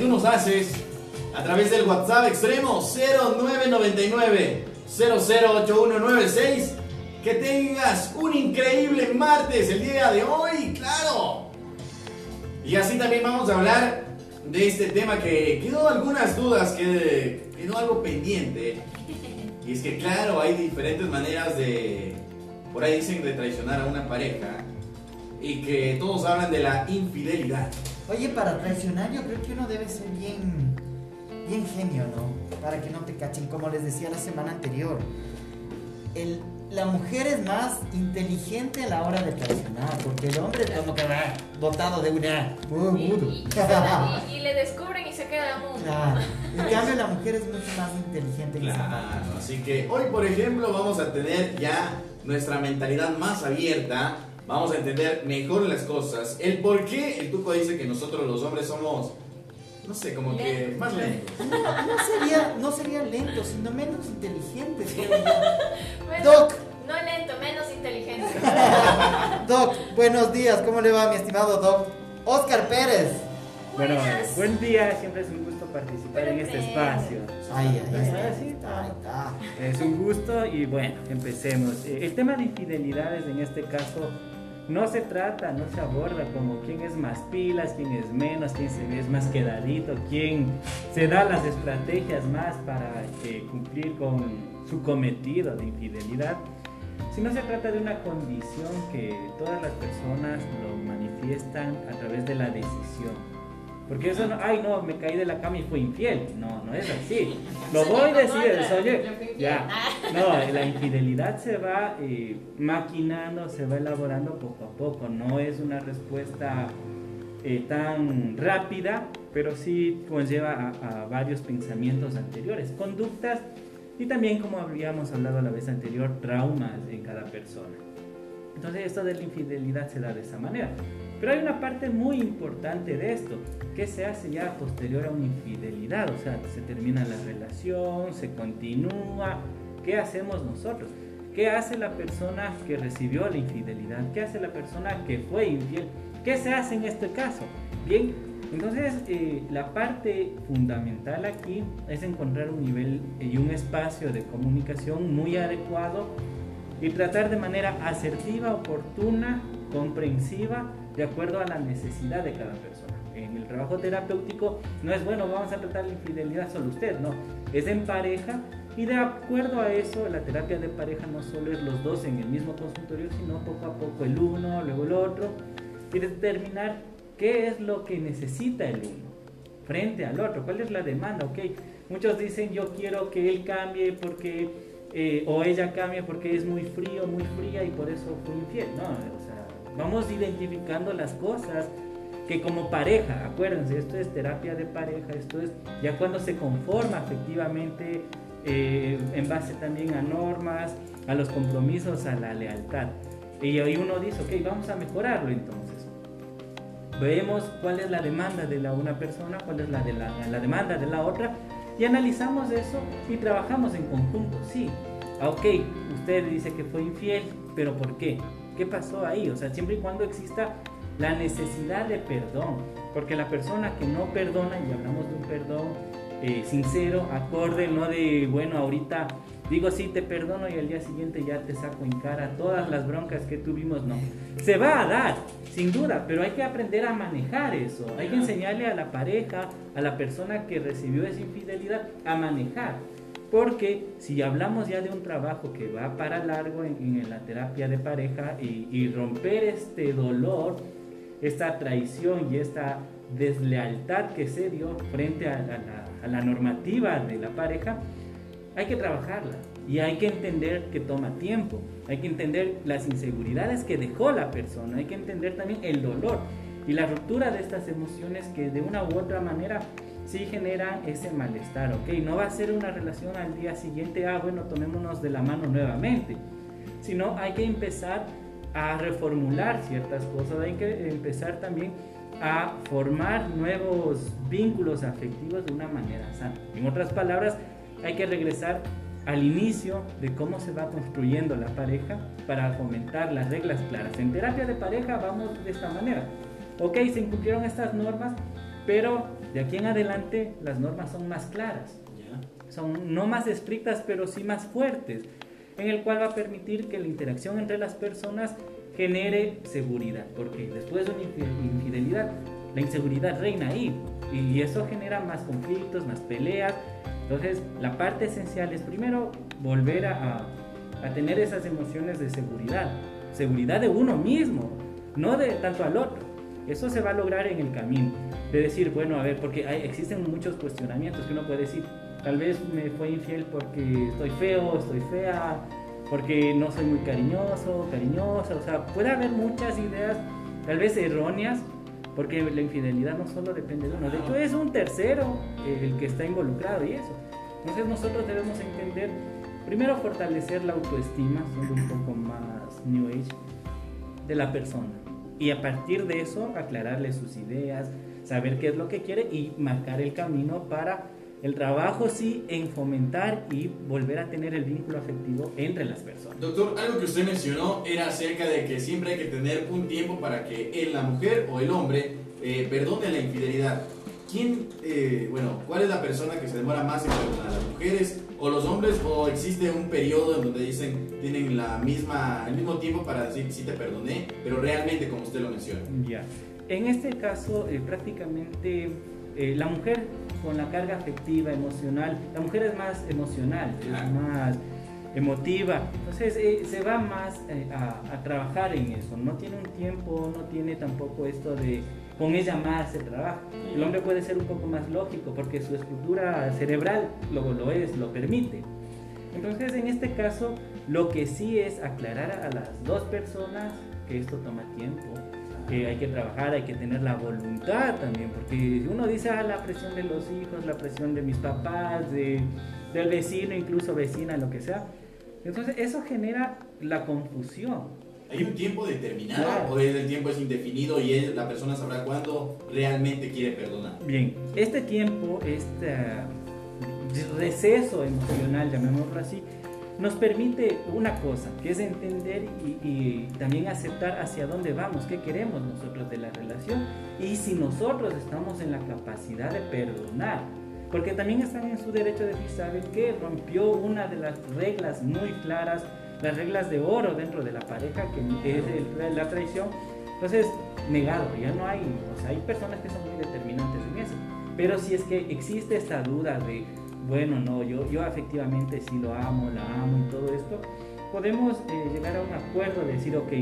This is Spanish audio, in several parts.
Tú nos haces a través del WhatsApp extremo 0999 008196. Que tengas un increíble martes el día de hoy, claro. Y así también vamos a hablar de este tema que quedó algunas dudas, que quedó algo pendiente. Y es que claro, hay diferentes maneras de, por ahí dicen, de traicionar a una pareja. Y que todos hablan de la infidelidad. Oye, para traicionar yo creo que uno debe ser bien, bien genio, ¿no? Para que no te cachen, como les decía la semana anterior. El, la mujer es más inteligente a la hora de traicionar, porque el hombre es como que va dotado de una... Uh, Y, y- y se- y- y le descubren y se queda mudo. Claro. En cambio, la mujer es mucho más inteligente parte. Claro, así que hoy, por ejemplo, vamos a tener ya nuestra mentalidad más abierta. Vamos a entender mejor las cosas. El por qué el Tuco dice que nosotros los hombres somos, no sé, como que Lentos. más lentos. No, no sería, no sería lento, sino menos inteligente. Bueno, Doc. No lento, menos inteligente. Doc, buenos días, ¿cómo le va mi estimado Doc? Oscar Pérez. Bueno, Buenas. buen día, siempre es un gusto participar en este espacio. Ay, ay, ay. Está. Es un gusto y bueno, empecemos. Eh, El tema de infidelidades en este caso no se trata, no se aborda como quién es más pilas, quién es menos, quién se ve más quedadito, quién se da las estrategias más para eh, cumplir con su cometido de infidelidad, sino se trata de una condición que todas las personas lo manifiestan a través de la decisión. Porque eso no, ay no, me caí de la cama y fui infiel. No, no es así. Lo voy a decir, oye, ya. No, la infidelidad se va eh, maquinando, se va elaborando poco a poco. No es una respuesta eh, tan rápida, pero sí conlleva a, a varios pensamientos anteriores, conductas y también, como habíamos hablado la vez anterior, traumas en cada persona. Entonces esto de la infidelidad se da de esa manera. Pero hay una parte muy importante de esto, que se hace ya posterior a una infidelidad, o sea, se termina la relación, se continúa, ¿qué hacemos nosotros? ¿Qué hace la persona que recibió la infidelidad? ¿Qué hace la persona que fue infiel? ¿Qué se hace en este caso? Bien, entonces eh, la parte fundamental aquí es encontrar un nivel y un espacio de comunicación muy adecuado y tratar de manera asertiva, oportuna, comprensiva, de acuerdo a la necesidad de cada persona. En el trabajo terapéutico no es bueno, vamos a tratar la infidelidad solo usted, no, es en pareja y de acuerdo a eso, la terapia de pareja no solo es los dos en el mismo consultorio, sino poco a poco el uno, luego el otro, y determinar qué es lo que necesita el uno frente al otro, cuál es la demanda, ok. Muchos dicen yo quiero que él cambie porque, eh, o ella cambie porque es muy frío, muy fría y por eso fue infiel, no, o sea, vamos identificando las cosas que como pareja, acuérdense, esto es terapia de pareja, esto es ya cuando se conforma efectivamente eh, en base también a normas, a los compromisos, a la lealtad. Y ahí uno dice, ok, vamos a mejorarlo entonces. Vemos cuál es la demanda de la una persona, cuál es la, de la, la demanda de la otra y analizamos eso y trabajamos en conjunto. Sí, ah, ok, usted dice que fue infiel, pero ¿por qué? ¿Qué pasó ahí? O sea, siempre y cuando exista la necesidad de perdón, porque la persona que no perdona, y hablamos de un perdón eh, sincero, acorde, no de, bueno, ahorita digo sí, te perdono y al día siguiente ya te saco en cara todas las broncas que tuvimos, no. Se va a dar, sin duda, pero hay que aprender a manejar eso, hay que enseñarle a la pareja, a la persona que recibió esa infidelidad, a manejar. Porque si hablamos ya de un trabajo que va para largo en, la terapia de pareja y, romper este dolor, esta traición y esta deslealtad que se dio frente a la normativa de la pareja, hay que trabajarla y hay que entender que toma tiempo, hay que entender las inseguridades que dejó la persona, hay que entender también el dolor y la ruptura de estas emociones que de una u otra manera sí generan ese malestar, ¿ok? No va a ser una relación al día siguiente, ah, bueno, tomémonos de la mano nuevamente, sino hay que empezar a reformular ciertas cosas, hay que empezar también a formar nuevos vínculos afectivos de una manera sana. En otras palabras, hay que regresar al inicio de cómo se va construyendo la pareja para fomentar las reglas claras. En terapia de pareja vamos de esta manera. Ok, se incumplieron estas normas, Pero de aquí en adelante las normas son más claras, son no más estrictas, pero sí más fuertes, en el cual va a permitir que la interacción entre las personas genere seguridad, porque después de una infi- infidelidad, la inseguridad reina ahí, y eso genera más conflictos, más peleas. Entonces, la parte esencial es primero volver a tener esas emociones de seguridad, seguridad de uno mismo, no de tanto al otro. Eso se va a lograr en el camino, de decir, bueno, a ver, porque hay, existen muchos cuestionamientos que uno puede decir, tal vez me fue infiel porque estoy feo, estoy fea, porque no soy muy cariñoso, cariñosa, o sea, puede haber muchas ideas, tal vez erróneas, porque la infidelidad no solo depende de uno, de hecho es un tercero el que está involucrado y eso. Entonces nosotros debemos entender, primero fortalecer la autoestima, siendo un poco más New Age, de la persona. Y a partir de eso, aclararle sus ideas, saber qué es lo que quiere y marcar el camino para el trabajo, sí, en fomentar y volver a tener el vínculo afectivo entre las personas. Doctor, algo que usted mencionó era acerca de que siempre hay que tener un tiempo para que la mujer o el hombre eh, perdone la infidelidad. ¿Quién, eh, bueno, cuál es la persona que se demora más en perdonar? ¿Las mujeres o los hombres? ¿O existe un periodo en donde dicen, tienen la misma, el mismo tiempo para decir sí te perdoné, pero realmente como usted lo menciona? Ya. En este caso, eh, prácticamente eh, la mujer con la carga afectiva, emocional, la mujer es más emocional, Claro. es más emotiva, entonces eh, se va más eh, a, a trabajar en eso, no tiene un tiempo, no tiene tampoco esto de con ella más se trabaja. El hombre puede ser un poco más lógico porque su estructura cerebral lo, lo es, lo permite. Entonces, en este caso, lo que sí es aclarar a las dos personas que esto toma tiempo, que hay que trabajar, hay que tener la voluntad también, porque uno dice, ah, la presión de los hijos, la presión de mis papás, de, del vecino, incluso vecina, lo que sea, entonces eso genera la confusión. ¿Hay un tiempo determinado Claro. o es el tiempo es indefinido y él- la persona sabrá cuándo realmente quiere perdonar? Bien, este tiempo, este receso emocional, llamémoslo así, nos permite una cosa, que es entender y, y también aceptar hacia dónde vamos, qué queremos nosotros de la relación y si nosotros estamos en la capacidad de perdonar. Porque también están en su derecho de decir, ¿saben qué? Rompió una de las reglas muy claras, las reglas de oro dentro de la pareja, que es el- la traición. Entonces, negado, ya no hay, o sea, hay personas que son muy determinantes en eso. Pero si es que existe esta duda de, bueno, no, yo, yo efectivamente sí lo amo, la amo y todo esto, podemos eh, llegar a un acuerdo de decir, ok,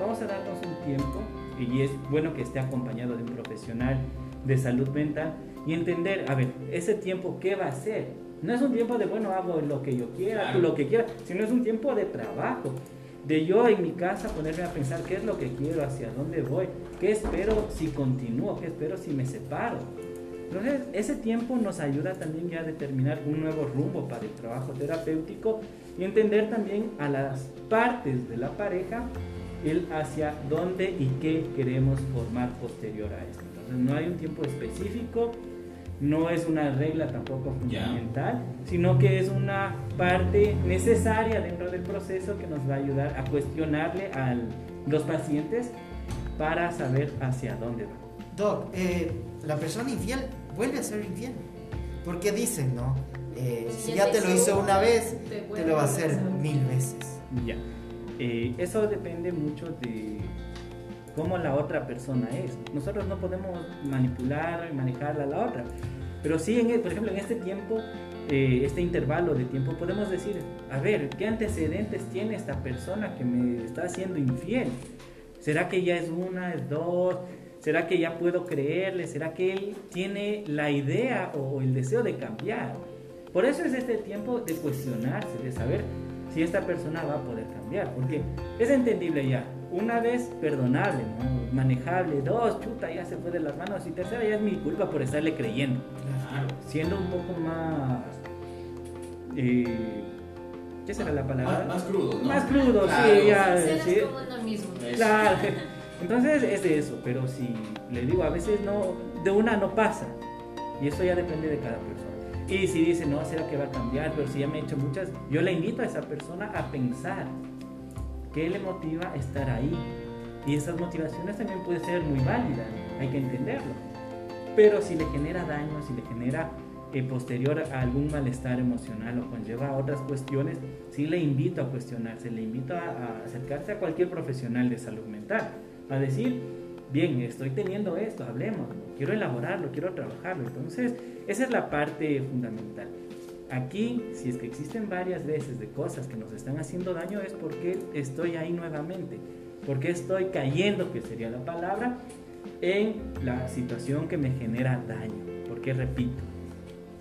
vamos a darnos un tiempo, y es bueno que esté acompañado de un profesional de salud mental, y entender, a ver, ese tiempo, ¿qué va a ser? No es un tiempo de, bueno, hago lo que yo quiera, Claro. lo que quieras, sino es un tiempo de trabajo, de yo en mi casa ponerme a pensar qué es lo que quiero, hacia dónde voy, qué espero si continúo, qué espero si me separo. Entonces, ese tiempo nos ayuda también ya a determinar un nuevo rumbo para el trabajo terapéutico y entender también a las partes de la pareja el hacia dónde y qué queremos formar posterior a esto. Entonces, no hay un tiempo específico, no es una regla tampoco fundamental, sino que es una parte necesaria dentro del proceso que nos va a ayudar a cuestionarle a los pacientes para saber hacia dónde va. Doc, eh, la persona infiel vuelve a ser infiel. Porque dicen, ¿no? Eh, si ya te lo hizo una vez, te lo va a hacer mil veces. Ya. Eh, eso depende mucho de cómo la otra persona es. Nosotros no podemos manipular y manejar a la otra. Pero sí, en, e- por ejemplo, en este tiempo, eh, este intervalo de tiempo, podemos decir, a ver, ¿qué antecedentes tiene esta persona que me está haciendo infiel? ¿Será que ya es una, es dos? ¿Será que ya puedo creerle? ¿Será que él tiene la idea o el deseo de cambiar? Por eso es este tiempo de cuestionarse, de saber si esta persona va a poder cambiar, porque es entendible ya. Una vez perdonable, ¿no? manejable, dos, chuta, ya se fue de las manos, y tercera ya es mi culpa por estarle creyendo. Claro. Siendo un poco más... eh, ¿Qué será la palabra? Más, más crudo, ¿no? Más crudo, Claro. sí, ya. Sí. como uno mismo. Claro. Entonces es de eso, pero si le digo, a veces no, de una no pasa. Y eso ya depende de cada persona. Y si dice, no, será que va a cambiar, pero si ya me he hecho muchas, yo le invito a esa persona a pensar qué le motiva a estar ahí. Y esas motivaciones también pueden ser muy válidas, hay que entenderlo. pero si le genera daño, si le genera eh, posterior a algún malestar emocional o conlleva a otras cuestiones, sí le invito a cuestionarse, le invito a, a acercarse a cualquier profesional de salud mental, a decir, bien, estoy teniendo esto, hablemos, quiero elaborarlo, quiero trabajarlo. Entonces, esa es la parte fundamental. Aquí, si es que existen varias veces de cosas que nos están haciendo daño, es porque estoy ahí nuevamente, porque estoy cayendo, que sería la palabra, en la situación que me genera daño, porque repito.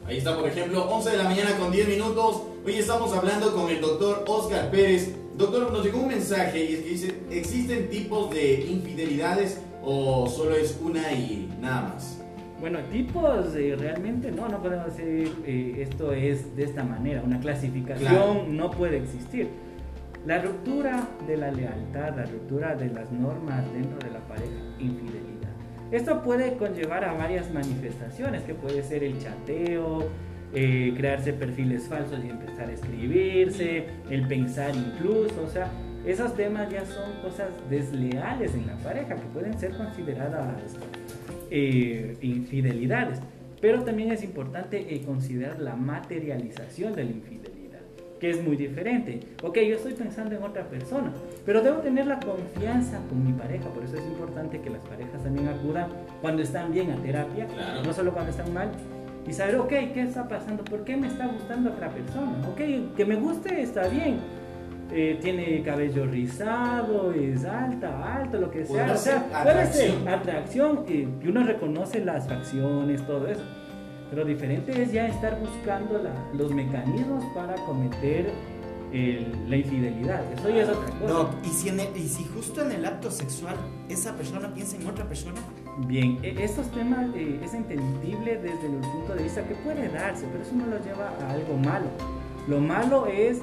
Ahí está, por ejemplo, 11 de la mañana con 10 minutos. Hoy estamos hablando con el doctor Oscar Pérez. Doctor, nos llegó un mensaje y es que dice, ¿existen tipos de infidelidades o solo es una y nada más? Bueno, tipos eh, realmente no, no podemos decir eh, esto es de esta manera. Una clasificación Claro. no puede existir. La ruptura de la lealtad, la ruptura de las normas dentro de la pareja, infidelidad. Esto puede conllevar a varias manifestaciones, que puede ser el chateo, eh, crearse perfiles falsos y empezar a escribirse, el pensar incluso, o sea, esos temas ya son cosas desleales en la pareja que pueden ser consideradas eh, infidelidades. Pero también es importante eh, considerar la materialización de la infidelidad, que es muy diferente. Ok, yo estoy pensando en otra persona, pero debo tener la confianza con mi pareja, por eso es importante que las parejas también acudan cuando están bien a terapia, Claro. no solo cuando están mal. Y saber, ok, ¿qué está pasando? ¿Por qué me está gustando otra persona? Ok, que me guste está bien, eh, tiene cabello rizado, es alta, alto, lo que sea. Podrá O sea, puede ser atracción. atracción, eh, que uno reconoce las facciones, todo eso. Pero diferente es ya estar buscando la- los mecanismos para cometer el- la infidelidad. Eso ya es otra cosa. Doc, ¿y si, en el- y si justo en el acto sexual esa persona piensa en otra persona? Bien, e- estos temas eh, es entendible desde el punto de vista que puede darse, pero eso no lo lleva a algo malo. Lo malo es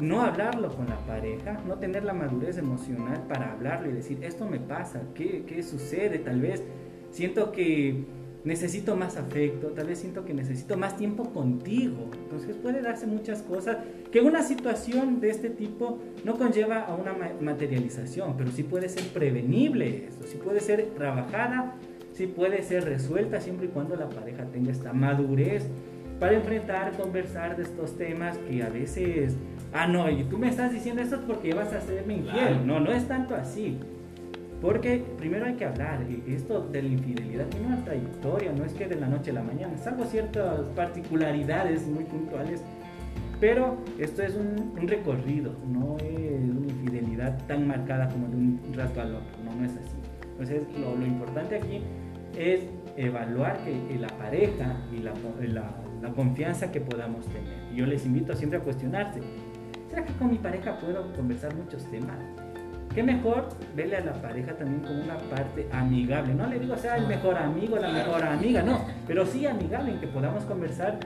no hablarlo con la pareja, no tener la madurez emocional para hablarlo y decir, esto me pasa, ¿qué, qué sucede? Tal vez siento que necesito más afecto, tal vez siento que necesito más tiempo contigo. Entonces puede darse muchas cosas que una situación de este tipo no conlleva a una ma- materialización, pero sí puede ser prevenible eso, sí puede ser trabajada, sí puede ser resuelta siempre y cuando la pareja tenga esta madurez para enfrentar, conversar de estos temas que a veces, ah, no, y tú me estás diciendo esto porque vas a hacerme infiel. Claro. No, no es tanto así. Porque primero hay que hablar, esto de la infidelidad tiene una trayectoria, no es que de la noche a la mañana, salvo ciertas particularidades muy puntuales, pero esto es un, un recorrido, no es una infidelidad tan marcada como de un rato al otro, no, no es así. Entonces lo, lo importante aquí es evaluar que, la pareja y la, la- la confianza que podamos tener. Yo les invito siempre a cuestionarse, ¿será que con mi pareja puedo conversar muchos temas? Qué mejor verle a la pareja también como una parte amigable. No le digo sea el mejor amigo, la mejor amiga, no, pero sí amigable en que podamos conversar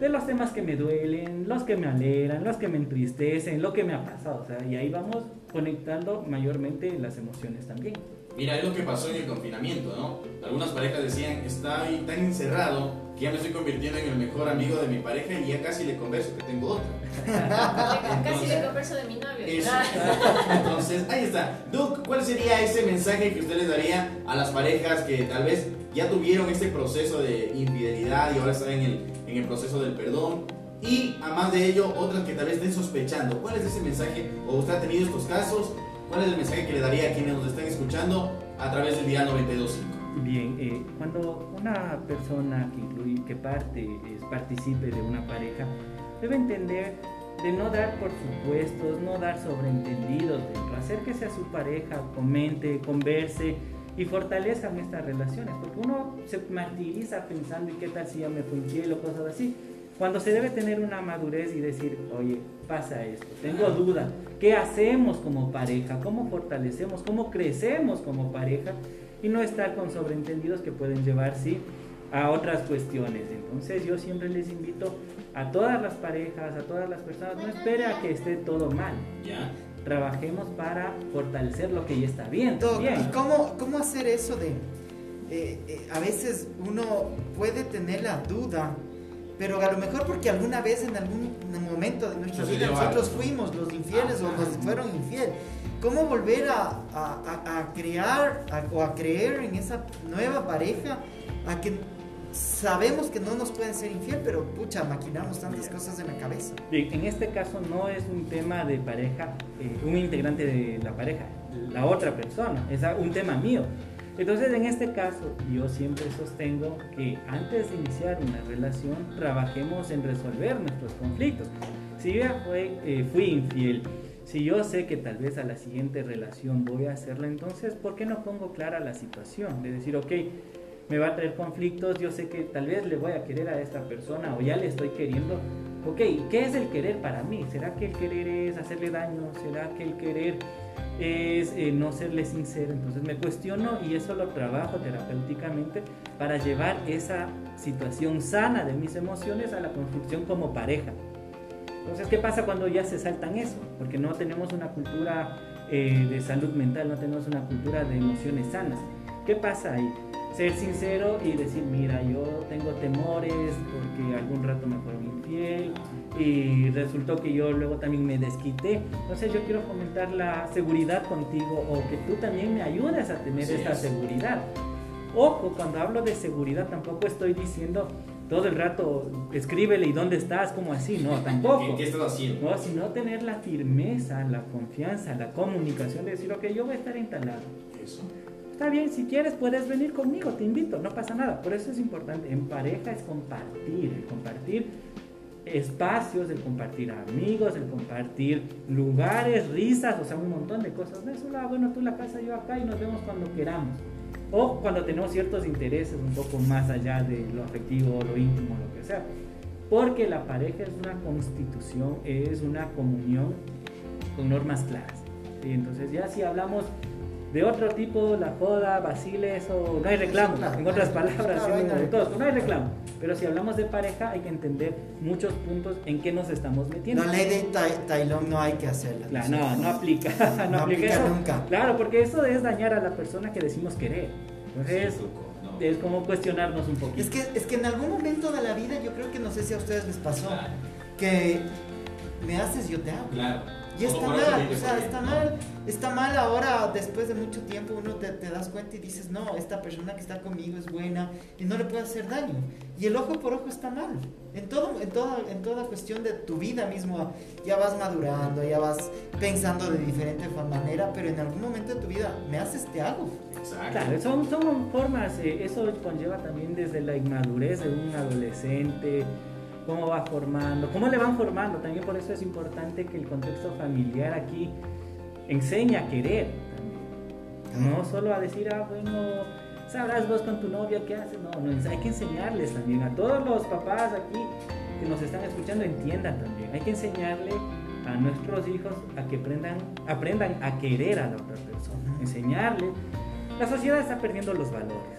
de los temas que me duelen, los que me alegran, los que me entristecen, lo que me ha pasado. O sea, y ahí vamos conectando mayormente las emociones también. Mira, es lo que pasó en el confinamiento, ¿no? Algunas parejas decían, estoy tan encerrado que ya me estoy convirtiendo en el mejor amigo de mi pareja y ya casi le converso que tengo otra. Casi le converso de mi novio. Eso. Ah. Entonces, ahí está. Duke, ¿cuál sería ese mensaje que usted les daría a las parejas que tal vez ya tuvieron este proceso de infidelidad y ahora están en el, en el proceso del perdón? Y, además de ello, otras que tal vez estén sospechando. ¿Cuál es ese mensaje? ¿O usted ha tenido estos casos? ¿Cuál es el mensaje que le daría a quienes nos están escuchando a través del día 92.5? Bien, eh, cuando una persona que incluye, que parte, es, participe de una pareja, debe entender de no dar por supuestos, no dar sobreentendidos dentro, acérquese a su pareja, comente, converse y fortalezcan estas relaciones, porque uno se martiriza pensando, ¿y qué tal si ya me fue infiel o cosas así? Cuando se debe tener una madurez y decir, oye, pasa esto, tengo duda, ¿qué hacemos como pareja? ¿Cómo fortalecemos? ¿Cómo crecemos como pareja? Y no estar con sobreentendidos que pueden llevar, sí, a otras cuestiones. Entonces yo siempre les invito a todas las parejas, a todas las personas, no espere a que esté todo mal. ¿Ya? Trabajemos para fortalecer lo que ya está bien. Bien. ¿y cómo, cómo hacer eso de... eh, eh, a veces uno puede tener la duda, pero a lo mejor porque alguna vez en algún momento de nuestra vida nosotros fuimos los infieles o nos fueron infiel. ¿Cómo volver a, a- a- a crear a- o a creer en esa nueva pareja a que sabemos que no nos pueden ser infiel, pero pucha, maquinamos tantas cosas en la cabeza. Bien, En este caso no es un tema de pareja, eh, un integrante de la pareja, la otra persona, es a- un tema mío. Entonces en este caso yo siempre sostengo que antes de iniciar una relación trabajemos en resolver nuestros conflictos. Si yo ya fue, eh, fui infiel, si yo sé que tal vez a la siguiente relación voy a hacerla, entonces ¿por qué no pongo clara la situación? De decir, ok, me va a traer conflictos, yo sé que tal vez le voy a querer a esta persona o ya le estoy queriendo. Ok, ¿qué es el querer para mí? ¿Será que el querer es hacerle daño? ¿Será que el querer es eh, no serle sincero? Entonces me cuestiono y eso lo trabajo terapéuticamente para llevar esa situación sana de mis emociones a la construcción como pareja. Entonces, ¿qué pasa cuando ya se saltan eso? Porque no tenemos una cultura eh, de salud mental, no tenemos una cultura de emociones sanas. ¿Qué pasa ahí? Ser sincero y decir, mira, yo tengo temores porque algún rato me fueron infiel y resultó que yo luego también me desquité. Entonces yo quiero fomentar la seguridad contigo o que tú también me ayudes a tener Así esta es. seguridad. Ojo, cuando hablo de seguridad tampoco estoy diciendo todo el rato, escríbele y dónde estás, como así, no, tampoco. ¿Qué, qué estás haciendo? No, sino tener la firmeza, la confianza, la comunicación de decir, ok, yo voy a estar instalado. Eso. Está bien, si quieres puedes venir conmigo, te invito, no pasa nada. Por eso es importante, en pareja es compartir, el compartir espacios, el compartir amigos, el compartir lugares, risas, o sea, un montón de cosas. No es solo, bueno, tú la casa, yo acá y nos vemos cuando queramos. O cuando tenemos ciertos intereses un poco más allá de lo afectivo, lo íntimo, lo que sea. Porque la pareja es una constitución, es una comunión con normas claras. ¿sí? Entonces ya si hablamos de otro tipo, la joda, vacile, eso, no hay reclamo. Claro, en otras palabras, todos, no hay reclamo. Pero si hablamos de pareja hay que entender muchos puntos en que nos estamos metiendo. La ley de Tai- Tailón no hay que hacerla. Claro, no, no aplica. No, No aplica, aplica eso. nunca. Claro, porque eso es dañar a la persona que decimos querer. Entonces, Sí, no. es como cuestionarnos un poquito. Es que, es que en algún momento de la vida, yo creo que no sé si a ustedes les pasó, Claro. que me haces, yo te hago. Claro. Y está mal, o sea, está ¿no? mal, está mal ahora, después de mucho tiempo, uno te, te das cuenta y dices, no, esta persona que está conmigo es buena y no le puede hacer daño. Y el ojo por ojo está mal. En, todo, en, toda, en toda cuestión de tu vida mismo, ya vas madurando, ya vas pensando de diferente manera, pero en algún momento de tu vida, me haces, te hago. Exacto. Claro, son, son formas, eh, eso conlleva también desde la inmadurez de un adolescente, cómo va formando, cómo le van formando. También por eso es importante que el contexto familiar aquí enseñe a querer también. No solo a decir, ah, bueno, sabrás vos con tu novia qué haces. No, no, hay que enseñarles también. A todos los papás aquí que nos están escuchando entiendan también. Hay que enseñarle a nuestros hijos a que aprendan, aprendan a querer a la otra persona. Ujú. Enseñarle. La sociedad está perdiendo los valores.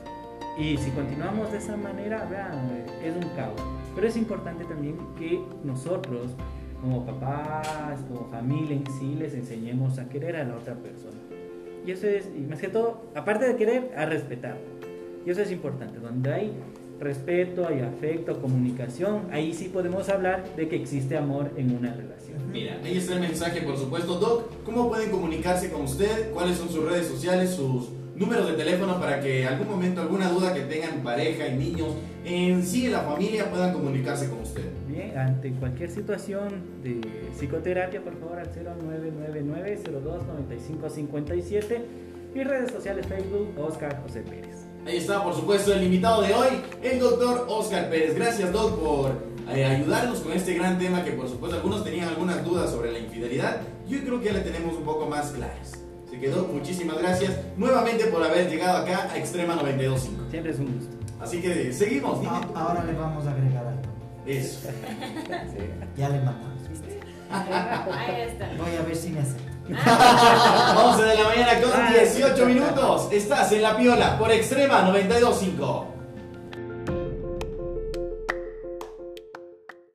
Y si continuamos de esa manera, vean, es un caos. Pero es importante también que nosotros, como papás, como familia en sí, les enseñemos a querer a la otra persona. Y eso es, y más que todo, aparte de querer, a respetar. Y eso es importante. Donde hay respeto, hay afecto, comunicación, ahí sí podemos hablar de que existe amor en una relación. Mira, ahí está el mensaje, por supuesto. Doc, ¿cómo pueden comunicarse con usted? ¿Cuáles son sus redes sociales, sus números de teléfono para que algún momento, alguna duda que tengan pareja y niños, en sí la familia, puedan comunicarse con usted? Bien, ante cualquier situación de psicoterapia, por favor, al 0999-029557 y redes sociales Facebook, Oscar José Pérez. Ahí está, por supuesto, el invitado de hoy, el doctor Oscar Pérez. Gracias, Doc, por eh, ayudarnos con este gran tema que, por supuesto, algunos tenían algunas dudas sobre la infidelidad. Yo creo que ya le tenemos un poco más claras. Así que, Doc, muchísimas gracias nuevamente por haber llegado acá a Extrema 92.5. Siempre es un gusto. Así que seguimos. dime A- tú. ahora le vamos a agregar. Eso. Ya le mandamos, ¿viste? Ahí está. Voy a ver si me acepta. 11 de la mañana con 18 minutos. Estás en la piola por Extrema 92.5.